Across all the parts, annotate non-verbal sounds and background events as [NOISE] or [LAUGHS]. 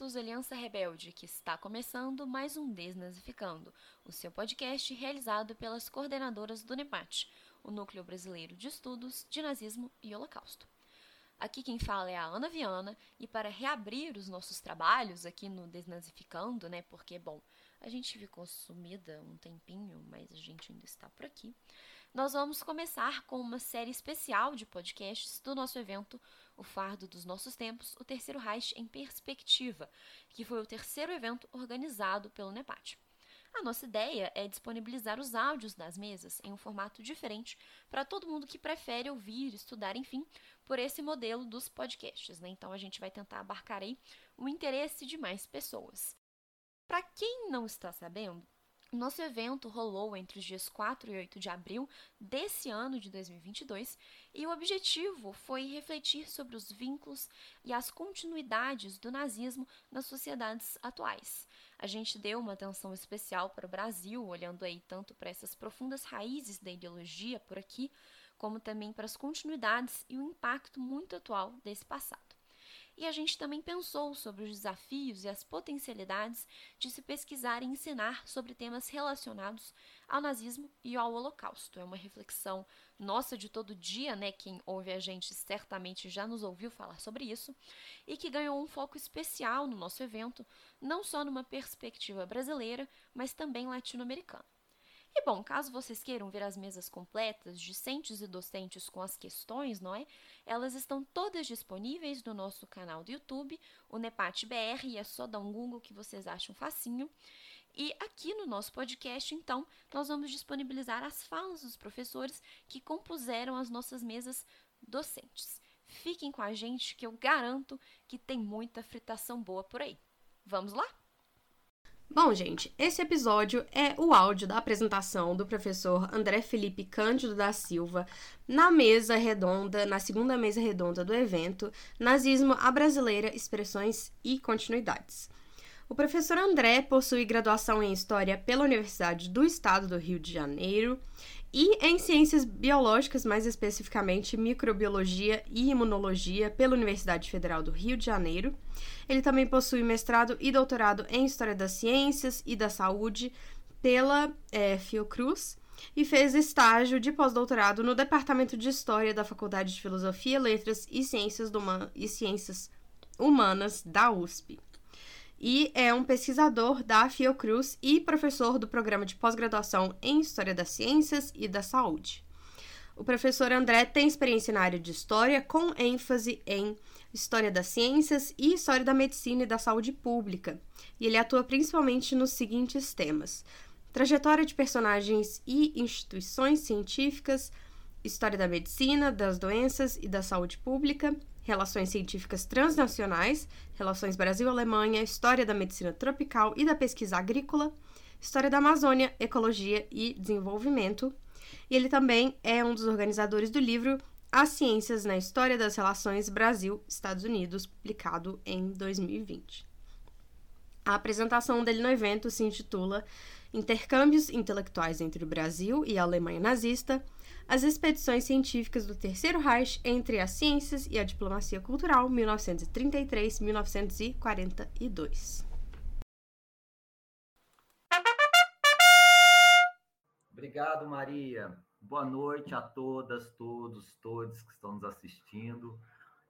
Opostos Aliança Rebelde, que está começando mais um Desnazificando, o seu podcast realizado pelas coordenadoras do NEPAT, o Núcleo Brasileiro de Estudos de Nazismo e Holocausto. Aqui quem fala é a Ana Viana, e para reabrir os nossos trabalhos aqui no Desnazificando, né, porque, bom, a gente ficou sumida um tempinho, mas a gente ainda está por aqui, nós vamos começar com uma série especial de podcasts do nosso evento O Fardo dos Nossos Tempos, o Terceiro Reich em Perspectiva, que foi o terceiro evento organizado pelo NEPAT. A nossa ideia é disponibilizar os áudios das mesas em um formato diferente para todo mundo que prefere ouvir, estudar, enfim, por esse modelo dos podcasts. Né? Então a gente vai tentar abarcar aí o interesse de mais pessoas. Para quem não está sabendo, nosso evento rolou entre os dias 4 e 8 de abril desse ano de 2022 e o objetivo foi refletir sobre os vínculos e as continuidades do nazismo nas sociedades atuais. A gente deu uma atenção especial para o Brasil, olhando aí tanto para essas profundas raízes da ideologia por aqui, como também para as continuidades e o impacto muito atual desse passado e a gente também pensou sobre os desafios e as potencialidades de se pesquisar e ensinar sobre temas relacionados ao nazismo e ao Holocausto. É uma reflexão nossa de todo dia, né? Quem ouve a gente certamente já nos ouviu falar sobre isso, e que ganhou um foco especial no nosso evento, não só numa perspectiva brasileira, mas também latino-americana. E bom, caso vocês queiram ver as mesas completas, discentes e docentes com as questões, não é? Elas estão todas disponíveis no nosso canal do YouTube, o Nepat BR, e é só dar um Google que vocês acham facinho. E aqui no nosso podcast, então, nós vamos disponibilizar as falas dos professores que compuseram as nossas mesas docentes. Fiquem com a gente que eu garanto que tem muita fritação boa por aí. Vamos lá? Bom, gente, esse episódio é o áudio da apresentação do professor André Felipe Cândido da Silva na mesa redonda, na segunda mesa redonda do evento Nazismo a Brasileira, Expressões e Continuidades. O professor André possui graduação em História pela Universidade do Estado do Rio de Janeiro e em Ciências Biológicas, mais especificamente Microbiologia e Imunologia, pela Universidade Federal do Rio de Janeiro. Ele também possui mestrado e doutorado em História das Ciências e da Saúde pela é, Fiocruz e fez estágio de pós-doutorado no Departamento de História da Faculdade de Filosofia, Letras e Ciências, do, e Ciências Humanas da USP e é um pesquisador da Fiocruz e professor do programa de pós-graduação em História das Ciências e da Saúde. O professor André tem experiência na área de História, com ênfase em História das Ciências e História da Medicina e da Saúde Pública, e ele atua principalmente nos seguintes temas: trajetória de personagens e instituições científicas, História da Medicina, das Doenças e da Saúde Pública, Relações Científicas Transnacionais, Relações Brasil-Alemanha, História da Medicina Tropical e da Pesquisa Agrícola, História da Amazônia, Ecologia e Desenvolvimento. E ele também é um dos organizadores do livro As Ciências na História das Relações Brasil-Estados Unidos, publicado em 2020. A apresentação dele no evento se intitula Intercâmbios Intelectuais entre o Brasil e a Alemanha Nazista as expedições científicas do Terceiro Reich entre as ciências e a diplomacia cultural, 1933-1942. Obrigado, Maria. Boa noite a todas, todos, todos que estão nos assistindo.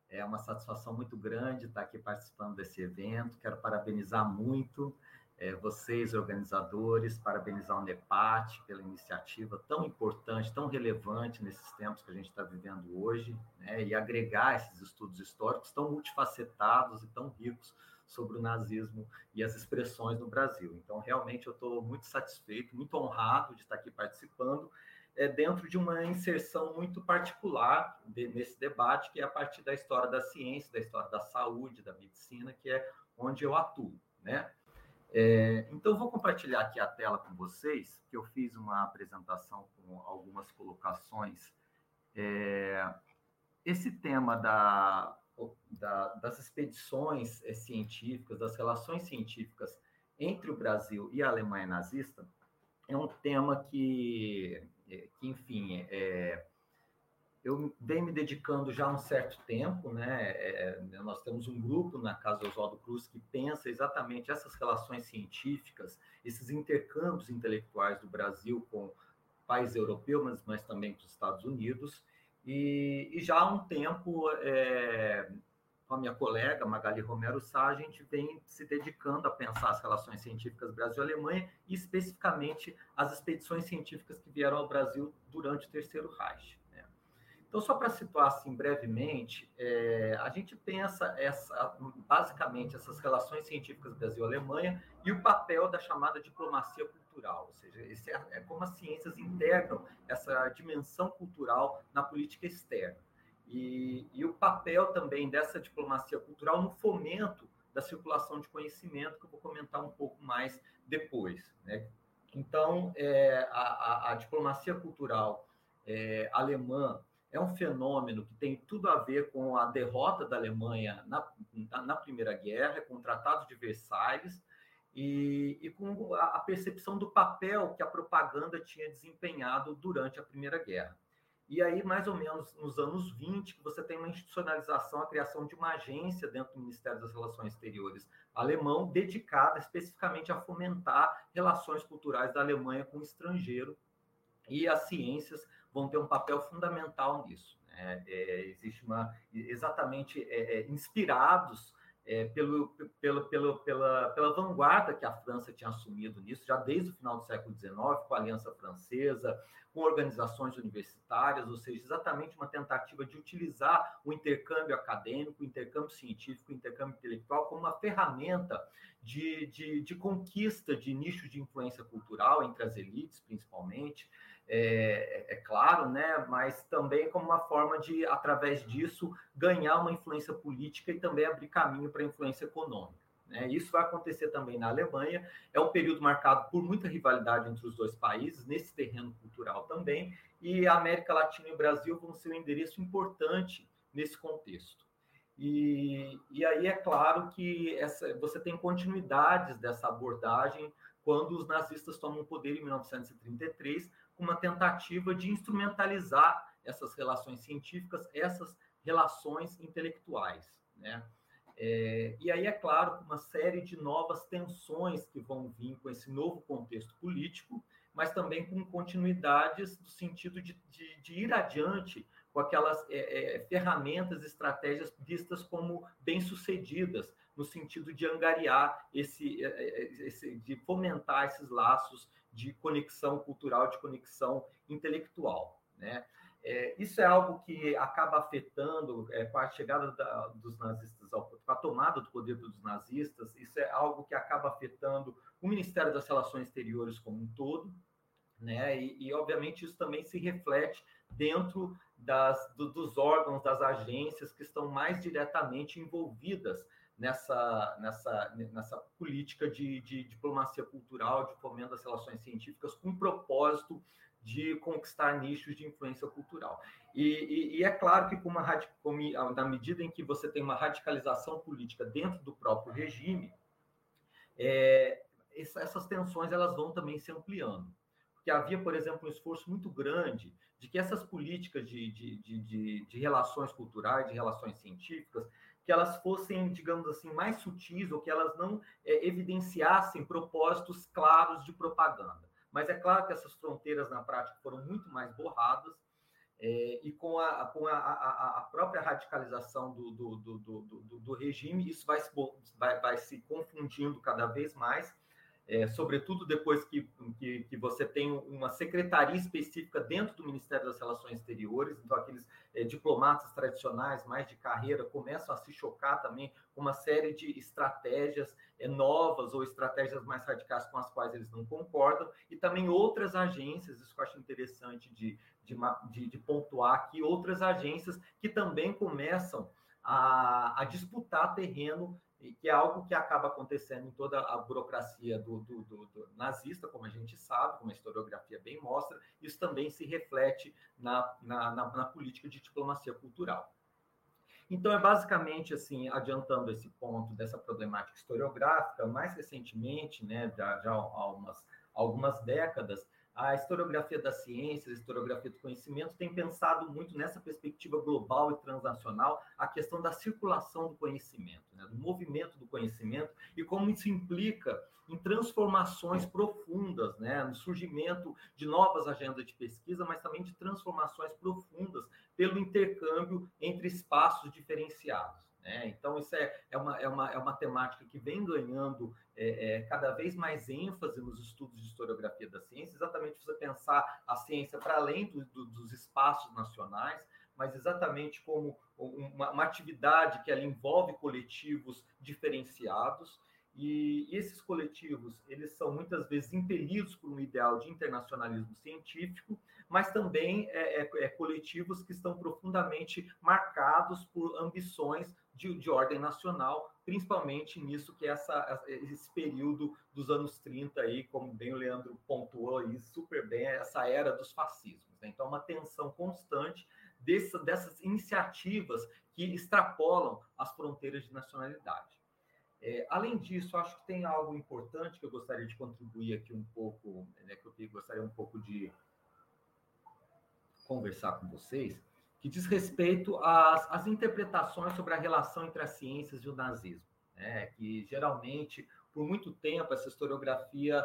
É uma satisfação muito grande estar aqui participando desse evento. Quero parabenizar muito é, vocês, organizadores, parabenizar o NEPAT pela iniciativa tão importante, tão relevante nesses tempos que a gente está vivendo hoje, né, e agregar esses estudos históricos tão multifacetados e tão ricos sobre o nazismo e as expressões no Brasil. Então, realmente, eu estou muito satisfeito, muito honrado de estar aqui participando, é, dentro de uma inserção muito particular de, nesse debate, que é a partir da história da ciência, da história da saúde, da medicina, que é onde eu atuo, né? É, então, vou compartilhar aqui a tela com vocês, que eu fiz uma apresentação com algumas colocações. É, esse tema da, da, das expedições é, científicas, das relações científicas entre o Brasil e a Alemanha nazista, é um tema que, é, que enfim, é, eu venho me dedicando já há um certo tempo, né? É, nós temos um grupo na Casa Oswaldo Cruz que pensa exatamente essas relações científicas, esses intercâmbios intelectuais do Brasil com países europeus, mas, mas também com os Estados Unidos. E, e já há um tempo, é, com a minha colega Magali Romero Sá, a gente vem se dedicando a pensar as relações científicas Brasil-Alemanha e especificamente as expedições científicas que vieram ao Brasil durante o Terceiro Reich. Então, só para situar assim brevemente, é, a gente pensa essa, basicamente essas relações científicas Brasil-Alemanha e o papel da chamada diplomacia cultural, ou seja, esse é, é como as ciências integram essa dimensão cultural na política externa. E, e o papel também dessa diplomacia cultural no fomento da circulação de conhecimento, que eu vou comentar um pouco mais depois. Né? Então, é, a, a, a, diplomacia cultural é, alemã é um fenômeno que tem tudo a ver com a derrota da Alemanha na, na, Primeira Guerra, com o Tratado de Versalhes, e, e, com a percepção do papel que a propaganda tinha desempenhado durante a Primeira Guerra. E aí, mais ou menos nos anos 20, que você tem uma institucionalização, a criação de uma agência dentro do Ministério das Relações Exteriores alemão, dedicada especificamente a fomentar relações culturais da Alemanha com o estrangeiro e as ciências vão ter um papel fundamental nisso. Né? É, existe uma exatamente é, é, inspirados é, pelo, pelo, pelo, pela, pela vanguarda que a França tinha assumido nisso, já desde o final do século XIX, com a Aliança Francesa, com organizações universitárias, ou seja, exatamente uma tentativa de utilizar o intercâmbio acadêmico, o intercâmbio científico, o intercâmbio intelectual como uma ferramenta de, de, de conquista de nichos de influência cultural entre as elites, principalmente, é, é, claro, né? mas também como uma forma de, através disso, ganhar uma influência política e também abrir caminho para influência econômica. Né? Isso vai acontecer também na Alemanha. É um período marcado por muita rivalidade entre os dois países, nesse terreno cultural também, e a América Latina e o Brasil vão ser um endereço importante nesse contexto. E, e aí é claro que essa, você tem continuidades dessa abordagem quando os nazistas tomam o poder em 1933, uma tentativa de instrumentalizar essas relações científicas, essas relações intelectuais. Né? É, e aí, é claro, uma série de novas tensões que vão vir com esse novo contexto político, mas também com continuidades do sentido de, de, de ir adiante com aquelas é, é, ferramentas, estratégias vistas como bem-sucedidas, no sentido de angariar esse, é, é, esse, de fomentar esses laços de conexão cultural, de conexão intelectual. Né? É, isso é algo que acaba afetando é, com a chegada da, dos nazistas, ao, com a tomada do poder dos nazistas, isso é algo que acaba afetando o Ministério das Relações Exteriores como um todo, né? E, e obviamente isso também se reflete dentro das, do, dos órgãos, das agências que estão mais diretamente envolvidas nessa, nessa, nessa política de, de diplomacia cultural, de fomento das relações científicas, com o propósito de conquistar nichos de influência cultural. E, e, e é claro que, com uma, na medida em que você tem uma radicalização política dentro do próprio regime, é, essas tensões elas vão também se ampliando. Porque havia, por exemplo, um esforço muito grande de que essas políticas de, de, de, de relações culturais, de relações científicas, que elas fossem, digamos assim, mais sutis ou que elas não é, evidenciassem propósitos claros de propaganda. Mas é claro que essas fronteiras na prática foram muito mais borradas é, e com, a, com a, a, a própria radicalização do, do, do, do, regime, isso vai vai, vai se confundindo cada vez mais é, sobretudo depois que, que, que, você tem uma secretaria específica dentro do Ministério das Relações Exteriores, então aqueles é, diplomatas tradicionais, mais de carreira, começam a se chocar também com uma série de estratégias é, novas ou estratégias mais radicais com as quais eles não concordam, e também outras agências, isso que eu acho interessante de, de, de, de pontuar aqui, outras agências que também começam a, a disputar terreno e que é algo que acaba acontecendo em toda a burocracia do, do, do, do, nazista, como a gente sabe, como a historiografia bem mostra, isso também se reflete na, na, na, na política de diplomacia cultural. Então, é basicamente assim, adiantando esse ponto dessa problemática historiográfica, mais recentemente, né, já, já há umas, algumas décadas, a historiografia da ciência, a historiografia do conhecimento tem pensado muito nessa perspectiva global e transnacional a questão da circulação do conhecimento, né, do movimento do conhecimento e como isso implica em transformações profundas, né, no surgimento de novas agendas de pesquisa, mas também de transformações profundas pelo intercâmbio entre espaços diferenciados. Né? Então, isso é, é, uma, é, uma, é uma temática que vem ganhando é, é, cada vez mais ênfase nos estudos de historiografia da ciência, exatamente você pensar a ciência para além do, do, dos espaços nacionais, mas exatamente como uma, uma, atividade que ela envolve coletivos diferenciados, e, e esses coletivos, eles são muitas vezes impelidos por um ideal de internacionalismo científico, mas também é, é, é coletivos que estão profundamente marcados por ambições de, de ordem nacional, principalmente nisso que é essa, esse período dos anos 30 aí, como bem o Leandro pontuou aí super bem, é essa era dos fascismos. Né? Então, uma tensão constante dessa, dessas iniciativas que extrapolam as fronteiras de nacionalidade. É, além disso, acho que tem algo importante que eu gostaria de contribuir aqui um pouco, né, que eu gostaria um pouco de conversar com vocês, que diz respeito às, às interpretações sobre a relação entre as ciências e o nazismo. Né? Que geralmente, por muito tempo, essa historiografia,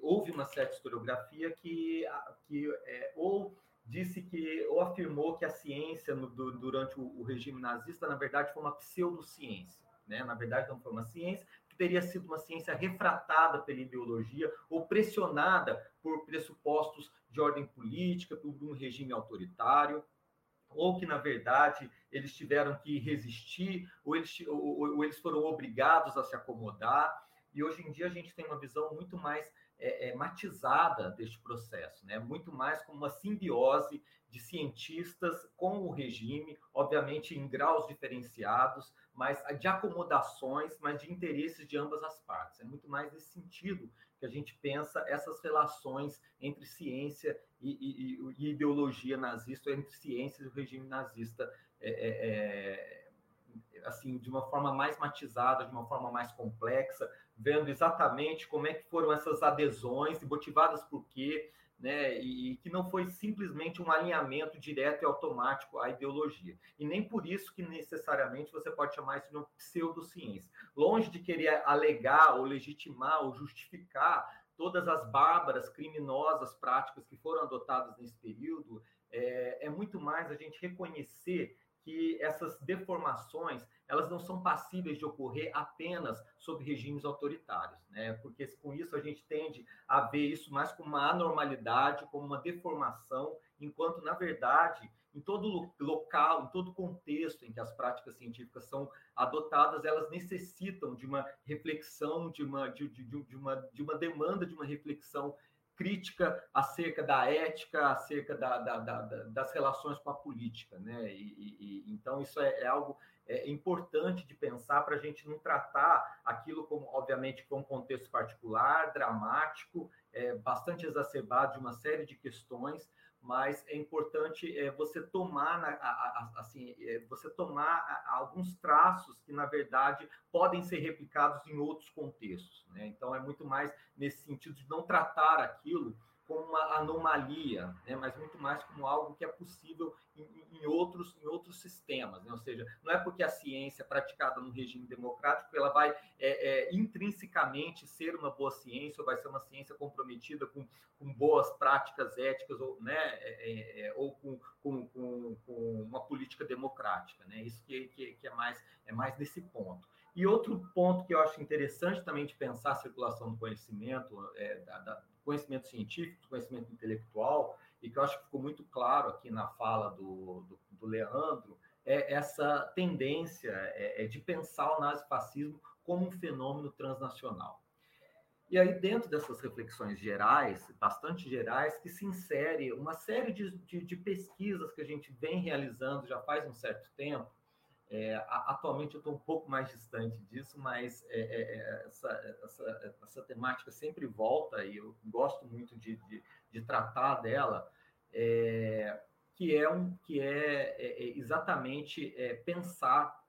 houve uma certa historiografia que, que é, ou disse que, ou afirmou que a ciência no, do, durante o, o, regime nazista, na verdade, foi uma pseudociência. Né? Na verdade, não foi uma ciência, que teria sido uma ciência refratada pela ideologia ou pressionada por pressupostos de ordem política, por um regime autoritário ou que, na verdade, eles tiveram que resistir, ou eles, ou, ou eles foram obrigados a se acomodar. E hoje em dia a gente tem uma visão muito mais é, é, matizada deste processo, né? muito mais como uma simbiose de cientistas com o regime, obviamente em graus diferenciados, mas de acomodações, mas de interesses de ambas as partes. É muito mais nesse sentido que a gente pensa essas relações entre ciência e, e, e ideologia nazista, entre ciência e o regime nazista, é, é, é, assim, de uma forma mais matizada, de uma forma mais complexa, vendo exatamente como é que foram essas adesões e motivadas por quê, né, e, que não foi simplesmente um alinhamento direto e automático à ideologia. E nem por isso que necessariamente você pode chamar isso de uma pseudociência. Longe de querer alegar ou legitimar ou justificar todas as bárbaras, criminosas práticas que foram adotadas nesse período, é, é muito mais a gente reconhecer que essas deformações elas não são passíveis de ocorrer apenas sob regimes autoritários, né? Porque com isso a gente tende a ver isso mais como uma anormalidade, como uma deformação, enquanto na verdade em todo local, em todo contexto em que as práticas científicas são adotadas, elas necessitam de uma reflexão, de uma, de, de, de uma, de uma demanda de uma reflexão crítica acerca da ética, acerca da, da, da, das relações com a política, né? E, e então isso é, é algo é, importante de pensar para a gente não tratar aquilo como, obviamente, com um contexto particular, dramático, é, bastante exacerbado de uma série de questões, mas é importante é, você tomar a, a, assim é, você tomar alguns traços que na verdade podem ser replicados em outros contextos né? então é muito mais nesse sentido de não tratar aquilo como uma anomalia, né? mas muito mais como algo que é possível em, em outros, em outros sistemas. Né? Ou seja, não é porque a ciência é praticada no regime democrático ela vai é, é, intrinsecamente ser uma boa ciência ou vai ser uma ciência comprometida com, com boas práticas éticas ou, né? É, é, é ou com, com, com, com, uma política democrática. Né? Isso que, que, que é, mais, é mais nesse ponto. E outro ponto que eu acho interessante também de pensar a circulação do conhecimento, é, da, da, conhecimento científico, do conhecimento intelectual, e que eu acho que ficou muito claro aqui na fala do, do, do Leandro, é essa tendência é, é de pensar o nazifascismo como um fenômeno transnacional. E aí, dentro dessas reflexões gerais, bastante gerais, que se insere uma série de, de, de pesquisas que a gente vem realizando já faz um certo tempo, é, atualmente eu estou um pouco mais distante disso, mas é, é, é, essa, essa, essa, temática sempre volta e eu gosto muito de, de, de tratar dela, é, que é, um, que é, é exatamente pensar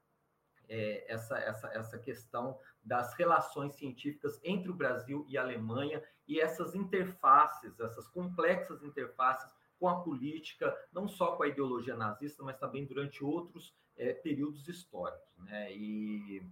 essa, essa, essa questão das relações científicas entre o Brasil e a Alemanha e essas interfaces, essas complexas interfaces com a política, não só com a ideologia nazista, mas também durante outros é, períodos históricos. Né? E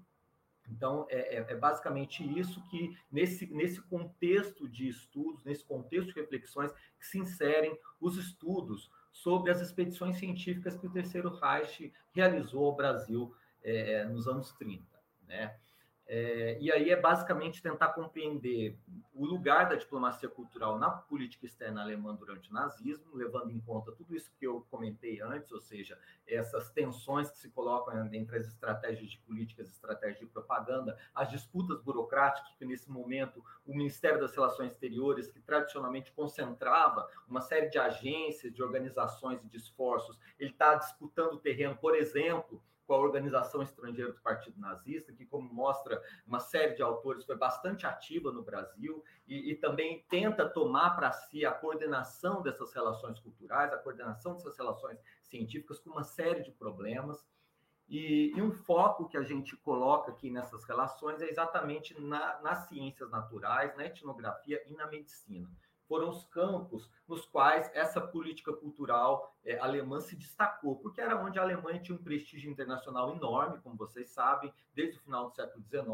então, é, é, é, basicamente isso que, nesse, nesse contexto de estudos, nesse contexto de reflexões, que se inserem os estudos sobre as expedições científicas que o Terceiro Reich realizou ao Brasil é, nos anos 30. Né? É, e aí é basicamente tentar compreender o lugar da diplomacia cultural na política externa alemã durante o nazismo, levando em conta tudo isso que eu comentei antes, ou seja, essas tensões que se colocam entre as estratégias de políticas estratégias de propaganda, as disputas burocráticas, que nesse momento o Ministério das Relações Exteriores, que tradicionalmente concentrava uma série de agências, de organizações e de esforços, ele está disputando o terreno, por exemplo, com a organização estrangeira do Partido Nazista, que, como mostra uma série de autores, foi bastante ativa no Brasil e, e também tenta tomar para si a coordenação dessas relações culturais, a coordenação dessas relações científicas com uma série de problemas. E, e, um foco que a gente coloca aqui nessas relações é exatamente na, nas ciências naturais, na etnografia e na medicina foram os campos nos quais essa política cultural é, alemã se destacou, porque era onde a Alemanha tinha um prestígio internacional enorme, como vocês sabem, desde o final do século XIX,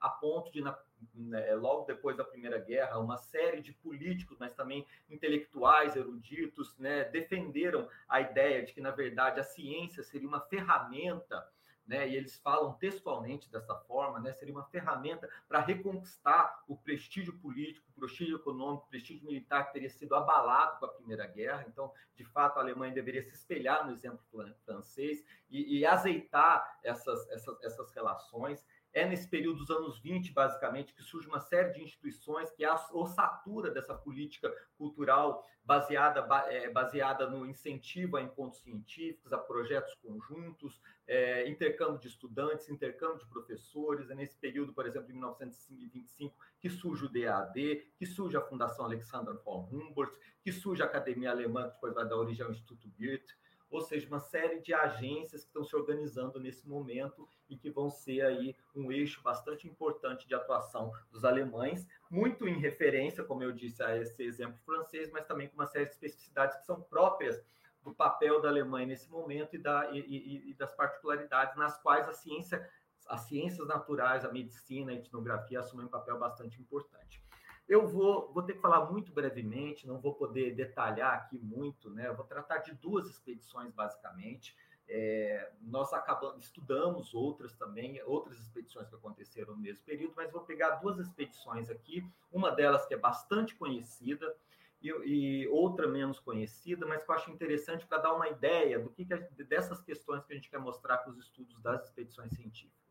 a ponto de, na, né, logo depois da Primeira Guerra, uma série de políticos, mas também intelectuais, eruditos, né, defenderam a ideia de que, na verdade, a ciência seria uma ferramenta né, e eles falam textualmente dessa forma, né, seria uma ferramenta para reconquistar o prestígio político, o prestígio econômico, o prestígio militar que teria sido abalado com a Primeira Guerra. Então, de fato, a Alemanha deveria se espelhar no exemplo francês e, e azeitar essas, essas, essas relações. É nesse período dos anos 20, basicamente, que surge uma série de instituições que é a ossatura dessa política cultural baseada, é, baseada no incentivo a encontros científicos, a projetos conjuntos, é, intercâmbio de estudantes, intercâmbio de professores. É nesse período, por exemplo, de 1925, que surge o DAD, que surge a Fundação Alexander von Humboldt, que surge a Academia Alemã, que depois vai dar origem ao Instituto Goethe ou seja, uma série de agências que estão se organizando nesse momento e que vão ser aí um eixo bastante importante de atuação dos alemães, muito em referência, como eu disse, a esse exemplo francês, mas também com uma série de especificidades que são próprias do papel da Alemanha nesse momento e, da, e, e, e das particularidades nas quais a ciência, as ciências naturais, a medicina, a etnografia assumem um papel bastante importante. Eu vou, vou ter que falar muito brevemente, não vou poder detalhar aqui muito, né? Eu vou tratar de duas expedições, basicamente. É, nós acabamos, estudamos outras também, outras expedições que aconteceram no mesmo período, mas vou pegar duas expedições aqui, uma delas que é bastante conhecida e, e outra menos conhecida, mas que eu acho interessante para dar uma ideia do que, que dessas questões que a gente quer mostrar com os estudos das expedições científicas.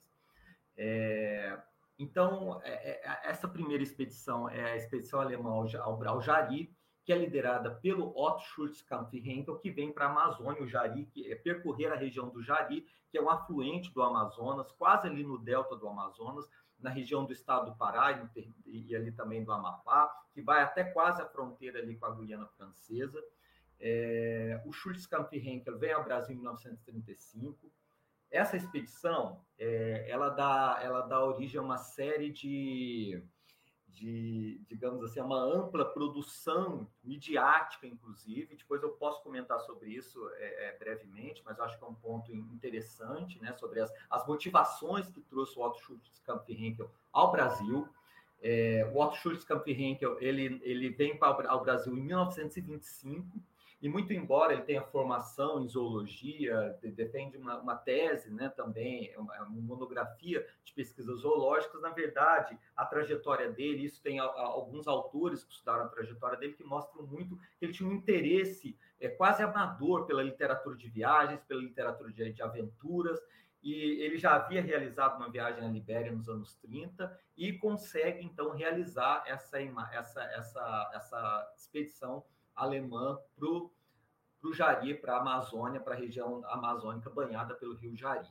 É, então, é, é, essa primeira expedição é a expedição alemã ao, ao Jari, que é liderada pelo Otto Schultz Kampf-Henkel, que vem para a Amazônia, o Jari, que é percorrer a região do Jari, que é um afluente do Amazonas, quase ali no delta do Amazonas, na região do estado do Pará e, ali também do Amapá, que vai até quase a fronteira ali com a Guiana Francesa. É, o Schultz Kampf-Henkel vem ao Brasil em 1935, essa expedição, é, ela, dá, ela dá origem a uma série de, de, digamos assim, uma ampla produção midiática, inclusive. Depois eu posso comentar sobre isso é, é, brevemente, mas acho que é um ponto interessante, né, sobre as, as motivações que trouxe o Otto Schultz Kampf-Henkel ao Brasil. É, o Otto Schultz Kampf-Henkel ele, ele vem para, ao Brasil em 1925 e muito embora ele tenha formação em zoologia, defende uma, uma tese né, também, é uma, uma, monografia de pesquisas zoológicas, na verdade, a trajetória dele, isso tem a, a, alguns autores que estudaram a trajetória dele que mostram muito que ele tinha um interesse é, quase amador pela literatura de viagens, pela literatura de, de aventuras, e ele já havia realizado uma viagem à Libéria nos anos 30 e consegue então realizar essa, essa, essa, essa expedição alemã para o Jari, para a Amazônia, para a região amazônica banhada pelo rio Jari.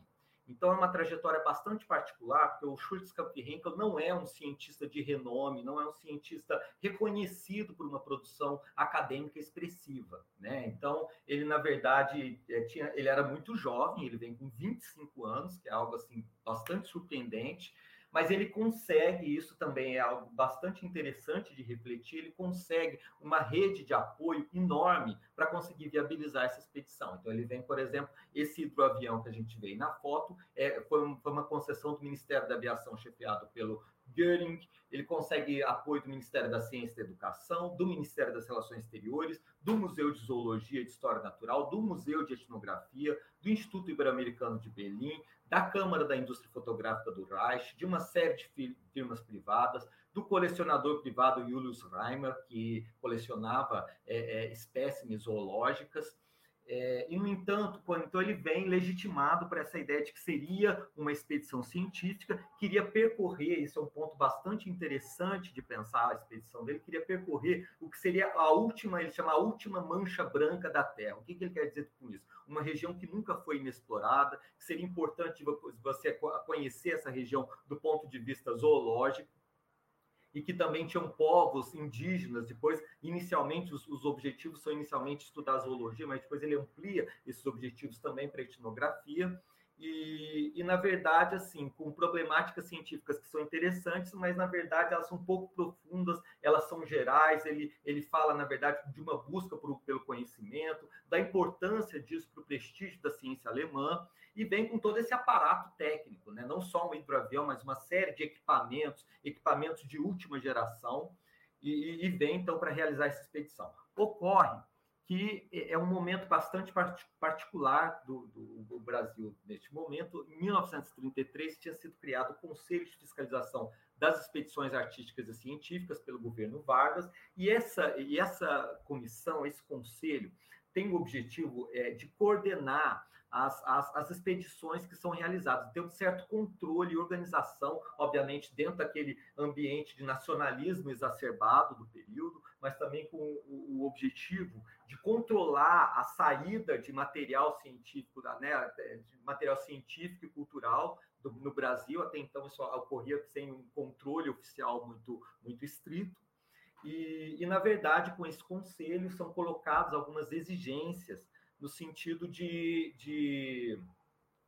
Então é uma trajetória bastante particular, porque o Schultz Kampf-Henkel não é um cientista de renome, não é um cientista reconhecido por uma produção acadêmica expressiva, né? Então ele na verdade é, tinha, ele era muito jovem, ele vem com 25 anos, que é algo assim bastante surpreendente mas ele consegue, isso também é algo bastante interessante de refletir, ele consegue uma rede de apoio enorme para conseguir viabilizar essa expedição. Então, ele vem, por exemplo, esse hidroavião que a gente vê na foto, é, foi, foi uma concessão do Ministério da Aviação, chefiado pelo Göring, ele consegue apoio do Ministério da Ciência e da Educação, do Ministério das Relações Exteriores, do Museu de Zoologia e de História Natural, do Museu de Etnografia, do Instituto Ibero-Americano de Berlim, da Câmara da Indústria Fotográfica do Reich, de uma série de firmas privadas, do colecionador privado Julius Reimer, que colecionava é, é, espécimes zoológicas, é, e, no entanto, quando então ele vem legitimado para essa ideia de que seria uma expedição científica, queria percorrer, isso é um ponto bastante interessante de pensar a expedição dele, queria percorrer o que seria a última, ele chama a última mancha branca da Terra. O que, que ele quer dizer com isso? Uma região que nunca foi inexplorada, que seria importante você conhecer essa região do ponto de vista zoológico, e que também tinham povos indígenas. Depois, inicialmente, os, os, objetivos são inicialmente estudar zoologia, mas depois ele amplia esses objetivos também para etnografia. E, e, na verdade, assim, com problemáticas científicas que são interessantes, mas na verdade elas são um pouco profundas, elas são gerais. Ele, ele fala, na verdade, de uma busca por, pelo conhecimento, da importância disso para o prestígio da ciência alemã e vem com todo esse aparato técnico, né? não só um hidroavião, mas uma série de equipamentos, equipamentos de última geração, e, e vem então para realizar essa expedição. Ocorre que é um momento bastante particular do, do, do, Brasil neste momento. Em 1933 tinha sido criado o Conselho de Fiscalização das Expedições Artísticas e Científicas pelo governo Vargas, e essa, e essa comissão, esse conselho, tem o objetivo é, de coordenar as, as, as, expedições que são realizadas, ter um certo controle e organização, obviamente, dentro daquele ambiente de nacionalismo exacerbado do período, mas também com o, o objetivo de controlar a saída de material científico, né, de material científico e cultural do, no Brasil. Até então, isso ocorria sem um controle oficial muito, muito estrito. E, e, na verdade, com esse conselho são colocadas algumas exigências no sentido de, de,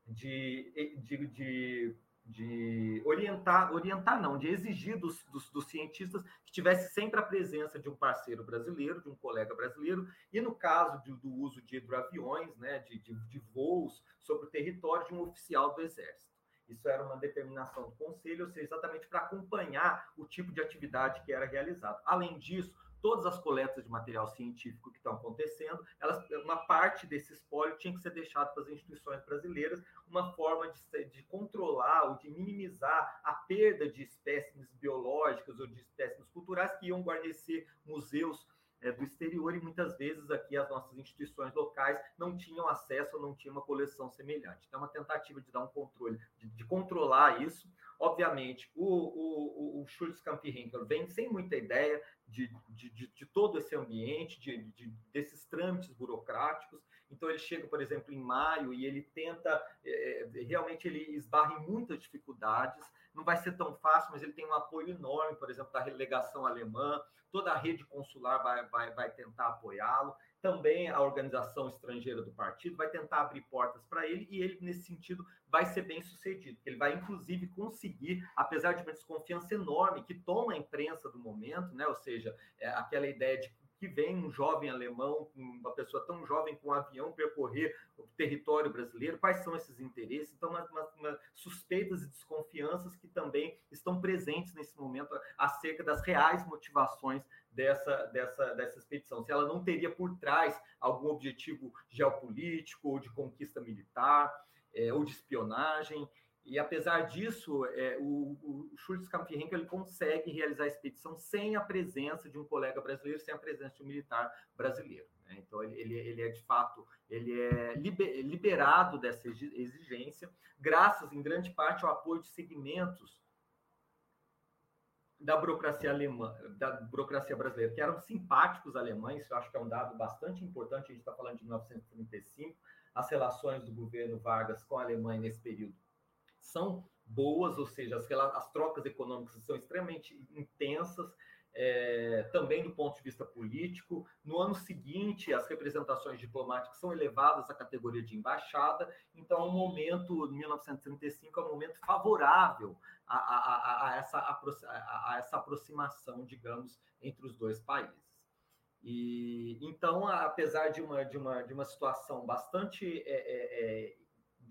de, de, de, de orientar, orientar não, de exigir dos, dos, dos, cientistas que tivesse sempre a presença de um parceiro brasileiro, de um colega brasileiro, e no caso de, do uso de hidroaviões, né, de, de, de voos sobre o território de um oficial do Exército. Isso era uma determinação do conselho, ou seja, exatamente para acompanhar o tipo de atividade que era realizado. Além disso, todas as coletas de material científico que estão acontecendo, elas, uma parte desse espólio tinha que ser deixado para as instituições brasileiras, uma forma de, de controlar ou de minimizar a perda de espécimes biológicas ou de espécimes culturais que iam guarnecer museus é, do exterior e muitas vezes aqui as nossas instituições locais não tinham acesso ou não tinham uma coleção semelhante. Então, é uma tentativa de dar um controle, de, de controlar isso. Obviamente, o, o, o Schultz Henkel vem sem muita ideia de, de, de, de todo esse ambiente, de, de, desses trâmites burocráticos. Então, ele chega, por exemplo, em maio e ele tenta, é, realmente, ele esbarra em muitas dificuldades. Não vai ser tão fácil, mas ele tem um apoio enorme, por exemplo, da relegação alemã, toda a rede consular vai, vai, vai tentar apoiá-lo também a organização estrangeira do partido vai tentar abrir portas para ele e ele, nesse sentido, vai ser bem sucedido. Ele vai, inclusive, conseguir, apesar de uma desconfiança enorme que toma a imprensa do momento, né? ou seja, é aquela ideia de que vem um jovem alemão, uma pessoa tão jovem com um avião percorrer o território brasileiro, quais são esses interesses? Então, uma, uma, uma, suspeitas e desconfianças que também estão presentes nesse momento acerca das reais motivações dessa, dessa, dessa expedição. Se ela não teria por trás algum objetivo geopolítico ou de conquista militar é, ou de espionagem. E apesar disso, é, o, o Schultz ele consegue realizar a expedição sem a presença de um colega brasileiro, sem a presença de um militar brasileiro. Né? Então ele, ele, é de fato ele é liberado dessa exigência, graças em grande parte ao apoio de segmentos da burocracia alemã, da burocracia brasileira, que eram simpáticos alemães, eu acho que é um dado bastante importante, a gente está falando de 1935, as relações do governo Vargas com a Alemanha nesse período são boas, ou seja, as, as trocas econômicas são extremamente intensas, é, também do ponto de vista político. No ano seguinte, as representações diplomáticas são elevadas à categoria de embaixada, então, o é momento, 1935, é um momento favorável a, a, a, essa, a, essa aproximação, digamos, entre os dois países. E então, apesar de uma, de uma, de uma situação bastante é, é, é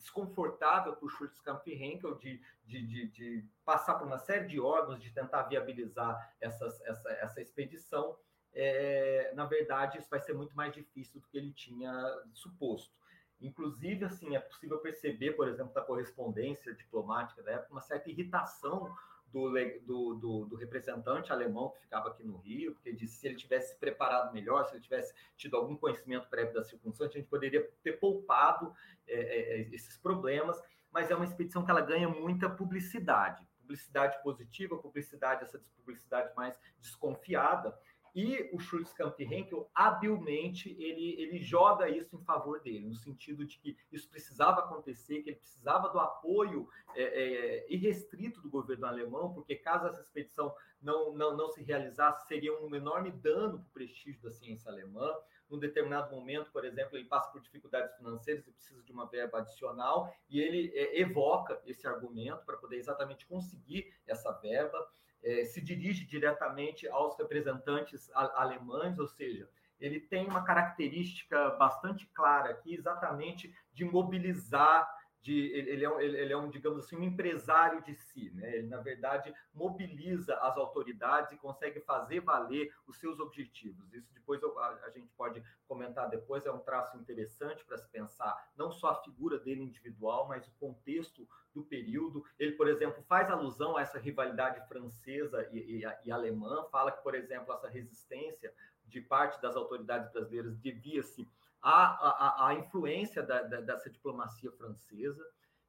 desconfortável para o Schultz-Kampf-Henkel de, de, de, de, passar por uma série de órgãos, de tentar viabilizar essas, essa, essa expedição, é, na verdade, isso vai ser muito mais difícil do que ele tinha suposto. Inclusive, assim, é possível perceber, por exemplo, da correspondência diplomática da época, uma certa irritação do, do, do, do, representante alemão que ficava aqui no Rio, porque disse se ele tivesse preparado melhor, se ele tivesse tido algum conhecimento prévio da circunstância, a gente poderia ter poupado é, é, é, esses problemas, mas é uma expedição que ela ganha muita publicidade, publicidade positiva, publicidade, essa publicidade mais desconfiada, e o Schultz Henkel, habilmente, ele, ele joga isso em favor dele, no sentido de que isso precisava acontecer, que ele precisava do apoio é, é, irrestrito do governo alemão, porque caso essa expedição não, não, não se realizasse, seria um enorme dano para o prestígio da ciência alemã. Num determinado momento, por exemplo, ele passa por dificuldades financeiras e precisa de uma verba adicional, e ele é, evoca esse argumento para poder exatamente conseguir essa verba é, se dirige diretamente aos representantes alemães, ou seja, ele tem uma característica bastante clara aqui, exatamente de mobilizar de ele é, ele é um, digamos assim, um empresário de si, né? Ele, na verdade, mobiliza as autoridades e consegue fazer valer os seus objetivos. Isso depois eu, a, a, gente pode comentar depois, é um traço interessante para se pensar, não só a figura dele individual, mas o contexto do período. Ele, por exemplo, faz alusão a essa rivalidade francesa e, e, e alemã, fala que, por exemplo, essa resistência de parte das autoridades brasileiras devia-se a, a, a influência da, da, dessa diplomacia francesa.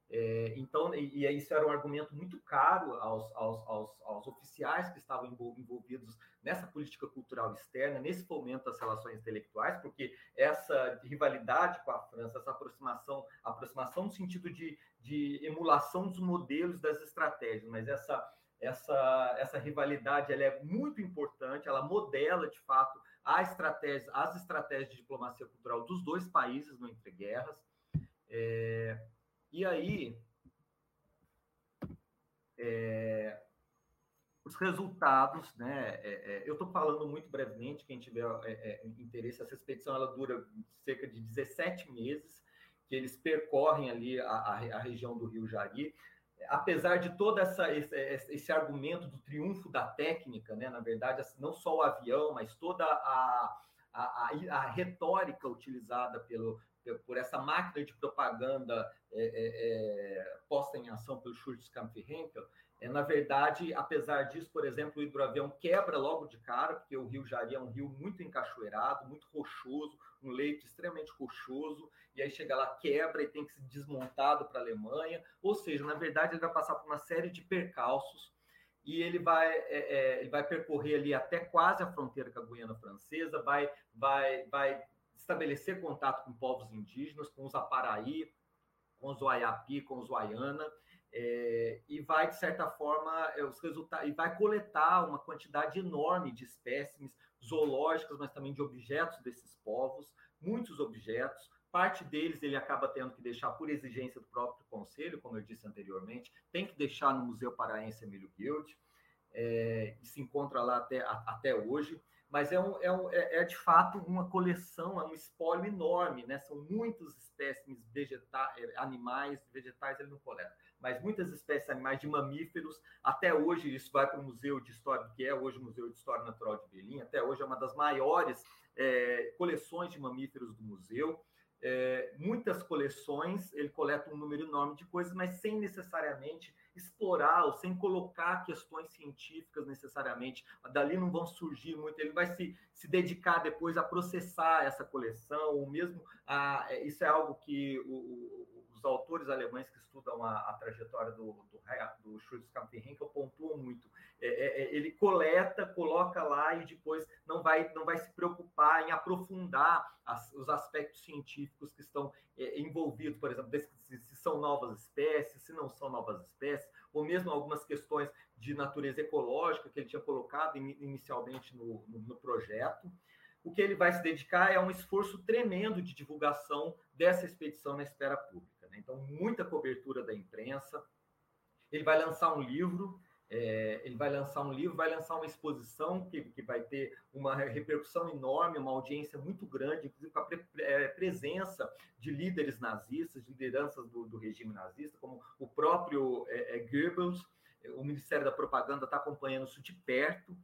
É, então, e, e, isso era um argumento muito caro aos, aos, aos, aos, oficiais que estavam envolvidos nessa política cultural externa, nesse fomento das relações intelectuais, porque essa rivalidade com a França, essa aproximação, aproximação no sentido de, de emulação dos modelos das estratégias, mas essa, essa, essa rivalidade ela é muito importante, ela modela de fato estratégia, as estratégias de diplomacia cultural dos dois países no entre guerras. É, e aí, é, os resultados, né? É, é eu estou falando muito brevemente, quem tiver é, é, interesse, essa expedição ela dura cerca de 17 meses, que eles percorrem ali a, a, a região do Rio Jari apesar de todo essa, esse, esse, argumento do triunfo da técnica, né, na verdade, assim, não só o avião, mas toda a, a, a, retórica utilizada pelo, por essa máquina de propaganda é, é, é, posta em ação pelo Schultz Kampf-Henkel, é, na verdade, apesar disso, por exemplo, o hidroavião quebra logo de cara, porque o rio Jari é um rio muito encachoeirado, muito rochoso, um leito extremamente rochoso, e aí chega lá, quebra e tem que ser desmontado para a Alemanha. Ou seja, na verdade, ele vai passar por uma série de percalços e ele vai, é, é, ele vai percorrer ali até quase a fronteira com a Guiana Francesa, vai, vai, vai estabelecer contato com povos indígenas, com os Aparaí, com os Waiapi, com os Waiana, é, e vai, de certa forma, é, os resultados, e vai coletar uma quantidade enorme de espécimes zoológicas, mas também de objetos desses povos, muitos objetos. Parte deles ele acaba tendo que deixar por exigência do próprio conselho, como eu disse anteriormente, tem que deixar no Museu Paraense Emílio Guild, é, e se encontra lá até, a, até hoje mas é, um, é, um, é, é, de fato uma coleção, é um espólio enorme, né? São muitos espécimes vegetais, é, animais, vegetais ele não coleta, mas muitas espécies animais de mamíferos. Até hoje isso vai para o Museu de História, que é hoje o Museu de História Natural de Belém. Até hoje é uma das maiores é, coleções de mamíferos do museu é, muitas coleções, ele coleta um número enorme de coisas, mas sem necessariamente explorar ou sem colocar questões científicas necessariamente. Dali não vão surgir muito, ele vai se, se dedicar depois a processar essa coleção, ou mesmo a, é, isso é algo que o, os autores alemães que estudam a, a trajetória do, do, do Schultz Kampf-Henkel pontuam muito. É, é, é, ele coleta, coloca lá e depois não vai, não vai se preocupar em aprofundar as, os aspectos científicos que estão é, envolvidos, por exemplo, se, se são novas espécies, se não são novas espécies, ou mesmo algumas questões de natureza ecológica que ele tinha colocado inicialmente no, no, no projeto. O que ele vai se dedicar é um esforço tremendo de divulgação dessa expedição na esfera pública. Né? Então, muita cobertura da imprensa. Ele vai lançar um livro é, ele vai lançar um livro, vai lançar uma exposição que, que vai ter uma repercussão enorme, uma audiência muito grande, inclusive com a pre, é, presença de líderes nazistas, de lideranças do, do regime nazista, como o próprio é, é Goebbels. O Ministério da Propaganda está acompanhando isso de perto.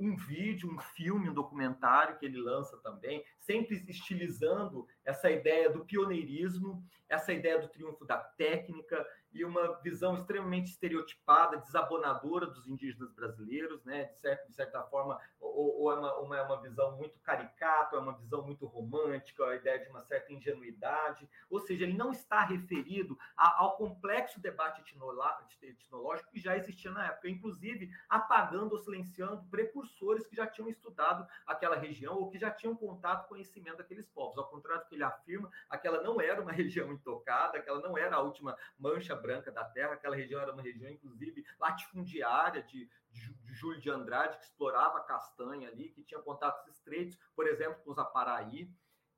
Um vídeo, um filme, um documentário que ele lança também, sempre estilizando essa ideia do pioneirismo, essa ideia do triunfo da técnica, e uma visão extremamente estereotipada, desabonadora dos indígenas brasileiros, né? de, certa, de certa forma, ou, ou é uma, uma, é uma visão muito caricata, é uma visão muito romântica, a ideia de uma certa ingenuidade, ou seja, ele não está referido a, ao complexo debate etnológico que já existia na época, inclusive apagando ou silenciando precursores que já tinham estudado aquela região ou que já tinham contato, conhecimento daqueles povos. Ao contrário do que ele afirma, aquela não era uma [LAUGHS] região intocada, aquela não era a última mancha branca da terra. Aquela região era uma região, inclusive, latifundiária de, de, Júlio de Andrade, que explorava a castanha ali, que tinha contatos estreitos, por exemplo, com os Aparaí.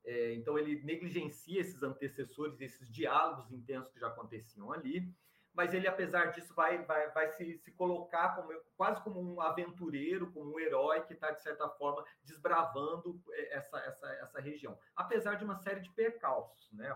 É, então, ele negligencia esses antecessores, esses diálogos intensos que já aconteciam ali mas ele, apesar disso, vai, vai, vai se, se colocar como, quase como um aventureiro, como um herói que está, de certa forma, desbravando é, essa, essa, essa região. Apesar de uma série de percalços, né?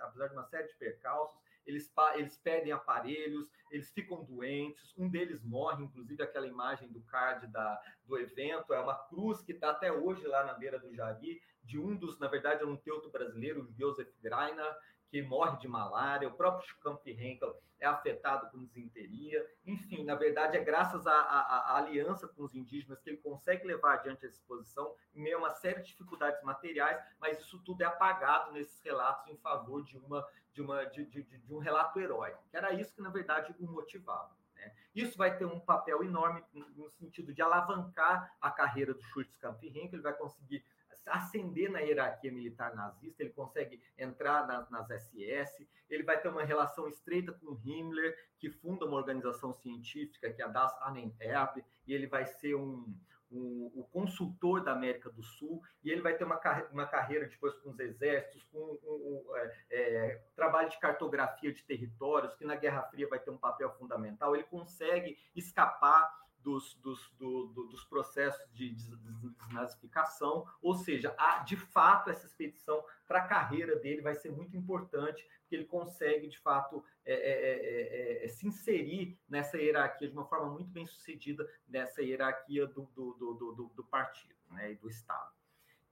apesar de uma série de percalços, eles, eles perdem aparelhos, eles ficam doentes, um deles morre, inclusive aquela imagem do card da, do evento, é uma cruz que está até hoje lá na beira do Jari, de um dos, na verdade, é um teuto brasileiro, Joseph Greiner, que morre de malária, o próprio Camp Henkel é afetado com desinteria. Enfim, na verdade, é graças à, à, à, aliança com os indígenas que ele consegue levar adiante essa exposição, em meio a uma série de dificuldades materiais, mas isso tudo é apagado nesses relatos em favor de, uma, de, uma, de, de, de um relato heróico, que era isso que, na verdade, o motivava. Né? Isso vai ter um papel enorme no sentido de alavancar a carreira do Schultz Camp Henkel, ele vai conseguir ascender na hierarquia militar nazista, ele consegue entrar nas, nas SS, ele vai ter uma relação estreita com Himmler, que funda uma organização científica, que é a Das Annenherbe, e ele vai ser um, um, o consultor da América do Sul, e ele vai ter uma, uma carreira depois com os exércitos, com um, um é, é, trabalho de cartografia de territórios, que na Guerra Fria vai ter um papel fundamental. Ele consegue escapar dos, dos, do, do, dos processos de desnazificação, ou seja, a, de fato, essa expedição para a carreira dele vai ser muito importante, porque ele consegue, de fato, é é, é, é, é, se inserir nessa hierarquia de uma forma muito bem sucedida, nessa hierarquia do, do, do, do partido né, e do Estado.